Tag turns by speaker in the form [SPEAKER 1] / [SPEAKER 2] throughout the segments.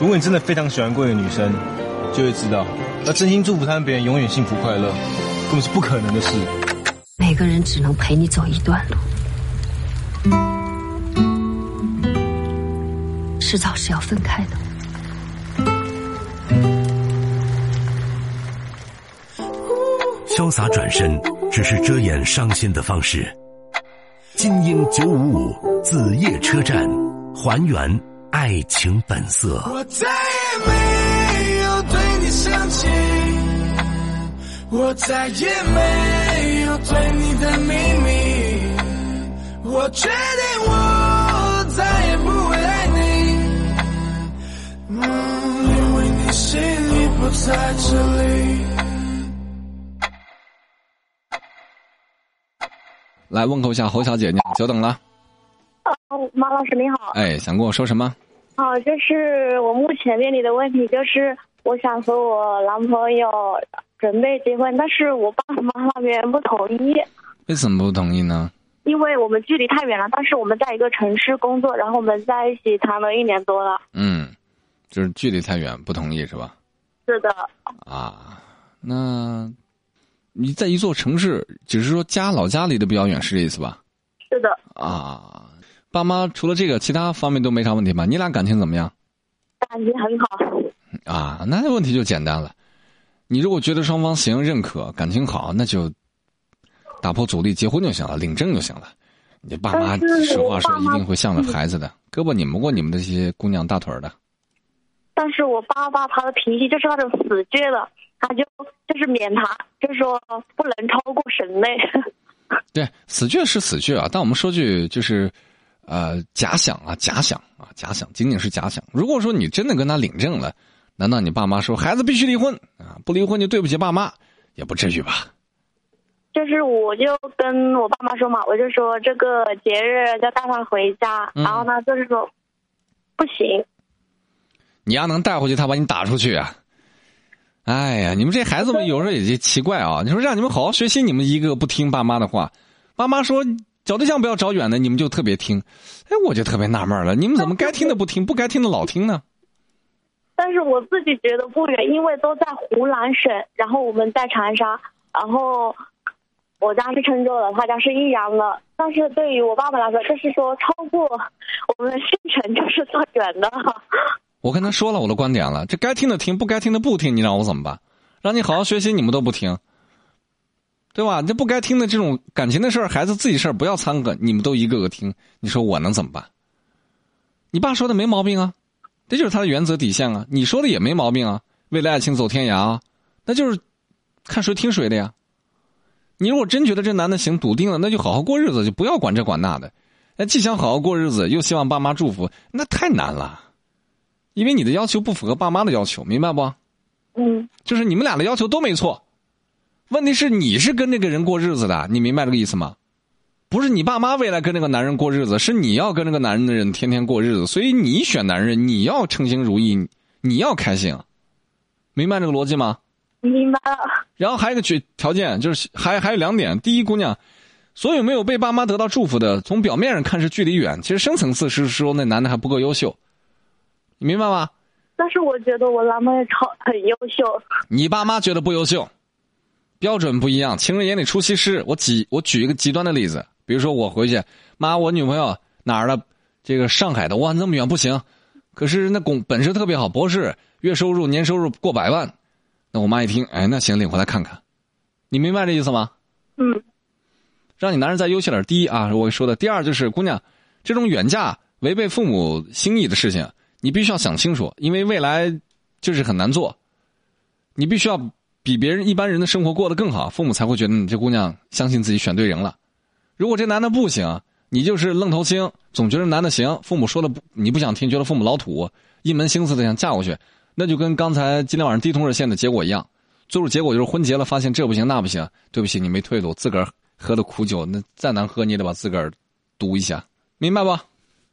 [SPEAKER 1] 如果你真的非常喜欢过一个女生，就会知道，要真心祝福他们别人永远幸福快乐，根本是不可能的事。
[SPEAKER 2] 每个人只能陪你走一段路，迟早是要分开的。
[SPEAKER 3] 潇洒转身只是遮掩伤心的方式。金鹰九五五子夜车站，还原爱情本色。
[SPEAKER 4] 我再也没有对你生气，我再也没有对你的秘密，我决定我再也不会爱你，嗯，因为你心里不在这里。
[SPEAKER 5] 来问候一下侯小姐，你，久等了。
[SPEAKER 6] 哦，马老师你好。
[SPEAKER 5] 哎，想跟我说什么？
[SPEAKER 6] 好，就是我目前面临的问题就是，我想和我男朋友准备结婚，但是我爸妈那边不同意。
[SPEAKER 5] 为什么不同意呢？
[SPEAKER 6] 因为我们距离太远了，但是我们在一个城市工作，然后我们在一起谈了一年多了。
[SPEAKER 5] 嗯，就是距离太远，不同意是吧？
[SPEAKER 6] 是的。
[SPEAKER 5] 啊，那。你在一座城市，只是说家老家离得比较远，是这意思吧？
[SPEAKER 6] 是的。
[SPEAKER 5] 啊，爸妈除了这个，其他方面都没啥问题吧？你俩感情怎么样？
[SPEAKER 6] 感情很好。
[SPEAKER 5] 啊，那问题就简单了。你如果觉得双方行认可，感情好，那就打破阻力，结婚就行了，领证就行了。你爸妈实话说，一定会向着孩子的，胳膊拧不过你们这些姑娘大腿的。
[SPEAKER 6] 但是我爸爸他的脾气就是那种死倔的。他就就是免他，就是说不能超过省内。
[SPEAKER 5] 对，死倔是死倔啊，但我们说句就是，呃，假想啊，假想啊，假想，仅仅是假想。如果说你真的跟他领证了，难道你爸妈说孩子必须离婚啊？不离婚就对不起爸妈，也不至于吧？
[SPEAKER 6] 就是我就跟我爸妈说嘛，我就说这个节日要带他回家，然后呢就是说不行。
[SPEAKER 5] 你要能带回去，他把你打出去啊？哎呀，你们这孩子们有时候也就奇怪啊！你说让你们好好学习，你们一个不听爸妈的话，爸妈说找对象不要找远的，你们就特别听。哎，我就特别纳闷了，你们怎么该听的不听，不该听的老听呢？
[SPEAKER 6] 但是我自己觉得不远，因为都在湖南省，然后我们在长沙，然后我家是郴州的，他家是益阳的。但是对于我爸爸来说，就是说超过我们的县城就是算远的。
[SPEAKER 5] 我跟他说了我的观点了，这该听的听，不该听的不听，你让我怎么办？让你好好学习，你们都不听，对吧？这不该听的这种感情的事儿，孩子自己事儿不要掺和，你们都一个个听，你说我能怎么办？你爸说的没毛病啊，这就是他的原则底线啊。你说的也没毛病啊，为了爱情走天涯啊，那就是看谁听谁的呀。你如果真觉得这男的行，笃定了，那就好好过日子，就不要管这管那的。那既想好好过日子，又希望爸妈祝福，那太难了。因为你的要求不符合爸妈的要求，明白不？
[SPEAKER 6] 嗯，
[SPEAKER 5] 就是你们俩的要求都没错，问题是你是跟这个人过日子的，你明白这个意思吗？不是你爸妈未来跟那个男人过日子，是你要跟那个男人的人天天过日子，所以你选男人，你要称心如意，你要开心，明白这个逻辑吗？
[SPEAKER 6] 明白了。
[SPEAKER 5] 然后还有一个条件，就是还还有两点：第一，姑娘，所有没有被爸妈得到祝福的，从表面上看是距离远，其实深层次是说那男的还不够优秀。你明白吗？
[SPEAKER 6] 但是我觉得我男朋友超很优秀。
[SPEAKER 5] 你爸妈觉得不优秀，标准不一样。情人眼里出西施。我举我举一个极端的例子，比如说我回去，妈，我女朋友哪儿的？这个上海的，哇，那么远不行。可是那工本事特别好，博士，月收入年收入过百万。那我妈一听，哎，那行，领回来看看。你明白这意思吗？
[SPEAKER 6] 嗯。
[SPEAKER 5] 让你男人再优秀点。第一啊，我说的。第二就是，姑娘，这种远嫁违背父母心意的事情。你必须要想清楚，因为未来就是很难做。你必须要比别人一般人的生活过得更好，父母才会觉得你这姑娘相信自己选对人了。如果这男的不行，你就是愣头青，总觉得男的行，父母说的不你不想听，觉得父母老土，一门心思的想嫁过去，那就跟刚才今天晚上低通热线的结果一样，最后结果就是婚结了，发现这不行那不行，对不起，你没退路，自个儿喝的苦酒，那再难喝你也得把自个儿毒一下，明白不？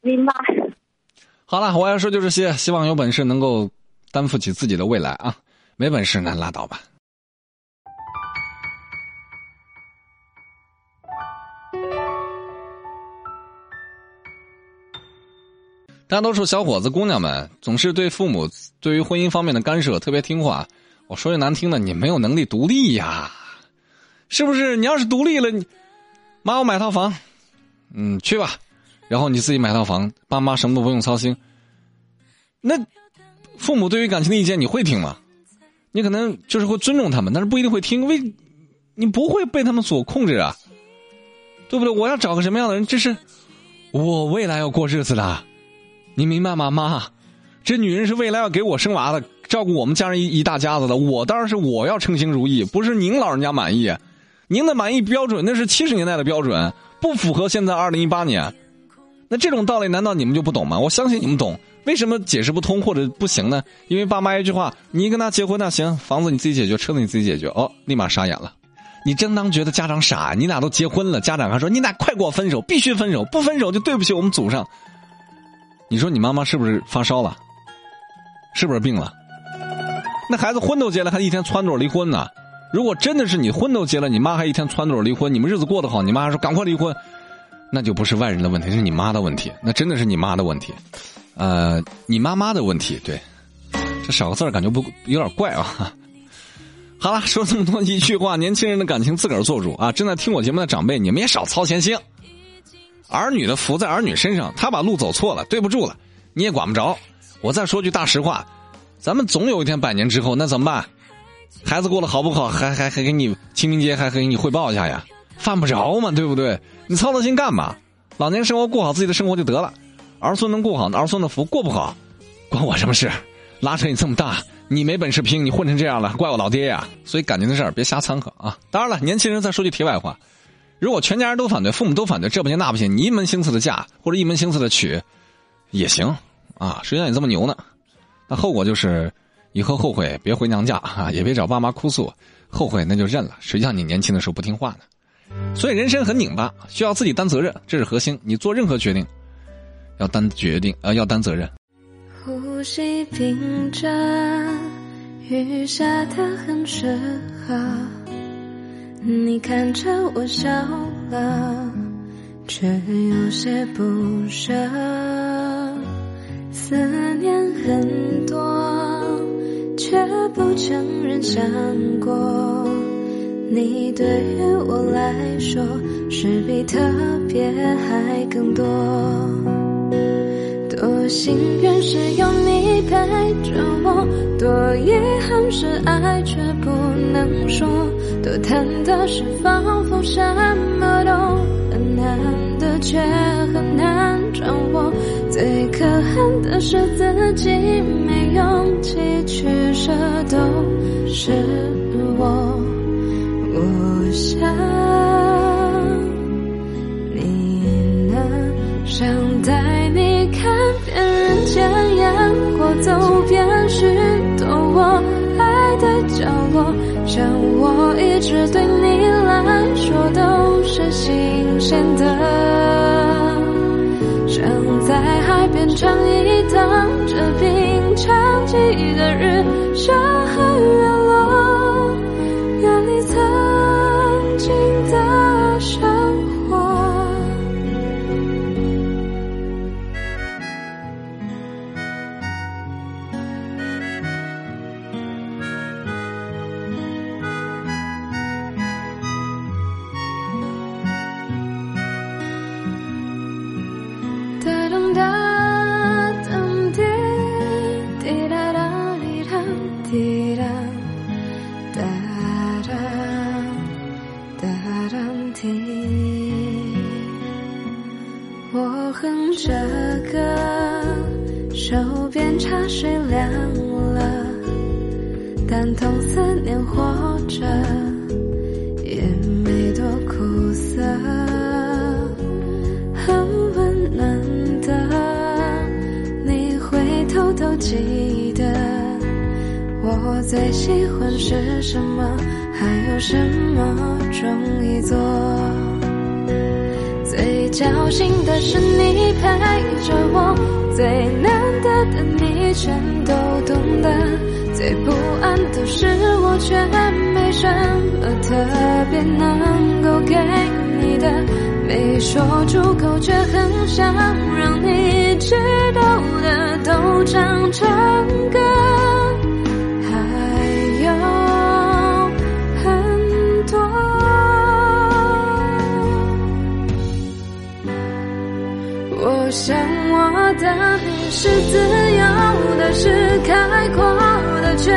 [SPEAKER 6] 明白。
[SPEAKER 5] 好了，我要说就这些，希望有本事能够担负起自己的未来啊！没本事那拉倒吧。大多数小伙子、姑娘们总是对父母对于婚姻方面的干涉特别听话。我说句难听的，你没有能力独立呀，是不是？你要是独立了，你妈我买套房，嗯，去吧，然后你自己买套房，爸妈什么都不用操心。那父母对于感情的意见你会听吗？你可能就是会尊重他们，但是不一定会听，为你不会被他们所控制啊，对不对？我要找个什么样的人？这是我未来要过日子的，你明白吗，妈？这女人是未来要给我生娃的。照顾我们家人一一大家子的，我当然是我要称心如意，不是您老人家满意。您的满意标准那是七十年代的标准，不符合现在二零一八年。那这种道理难道你们就不懂吗？我相信你们懂。为什么解释不通或者不行呢？因为爸妈一句话，你跟他结婚那行，房子你自己解决，车子你自己解决。哦，立马傻眼了。你正当觉得家长傻，你俩都结婚了，家长还说你俩快给我分手，必须分手，不分手就对不起我们祖上。你说你妈妈是不是发烧了？是不是病了？那孩子婚都结了，还一天撺掇离婚呢？如果真的是你婚都结了，你妈还一天撺掇离婚，你们日子过得好，你妈说赶快离婚，那就不是外人的问题，是你妈的问题，那真的是你妈的问题，呃，你妈妈的问题。对，这少个字感觉不有点怪啊。好了，说这么多一句话，年轻人的感情自个儿做主啊！正在听我节目的长辈，你们也少操闲心。儿女的福在儿女身上，他把路走错了，对不住了，你也管不着。我再说句大实话。咱们总有一天百年之后，那怎么办？孩子过得好不好？还还还给你清明节还给你汇报一下呀？犯不着嘛，对不对？你操那心干嘛？老年生活过好自己的生活就得了。儿孙能过好，儿孙的福过不好，关我什么事？拉扯你这么大，你没本事拼，你混成这样了，怪我老爹呀！所以感情的事儿别瞎掺和啊！当然了，年轻人再说句题外话，如果全家人都反对，父母都反对，这不行那不行，你一门心思的嫁或者一门心思的娶，也行啊！谁让你这么牛呢？那后果就是，以后后悔别回娘家啊，也别找爸妈哭诉，后悔那就认了。谁叫你年轻的时候不听话呢？所以人生很拧巴，需要自己担责任，这是核心。你做任何决定，要担决定啊，要担责任。
[SPEAKER 7] 呼吸屏着，雨下的很适合。你看着我笑了，却有些不舍。思念很多，却不承认想过。你对于我来说，是比特别还更多。多幸运是有你陪着我，多遗憾是爱却不能说，多忐忑是仿佛什么都很难得，却很难掌握。最可恨的是自己没勇气取舍，都是我。我想走遍许多我爱的角落，像我一直对你来说都是新鲜的。想在海边唱一趟这平常记忆的日，山和月但同思念活着也没多苦涩，很温暖的。你会偷偷记得我最喜欢是什么，还有什么容易做。最侥幸的是你陪着我，最难得的你全都懂得，最不安的是我却没什么特别能够给你的，没说出口却很想让你知道的，都唱成歌，还有很多。我想我的你是自由的，是开阔的，却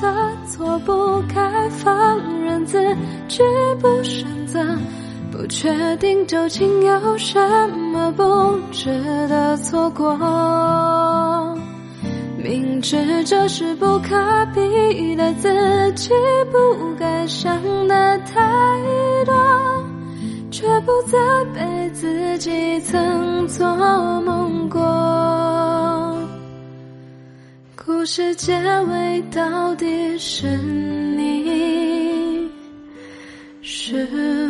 [SPEAKER 7] 的错，不该放任自己不选择，不确定究竟有什么不值得错过。明知这是不可比的，自己不该想的太多，却不责备自己曾做梦过。故事结尾到底是你，是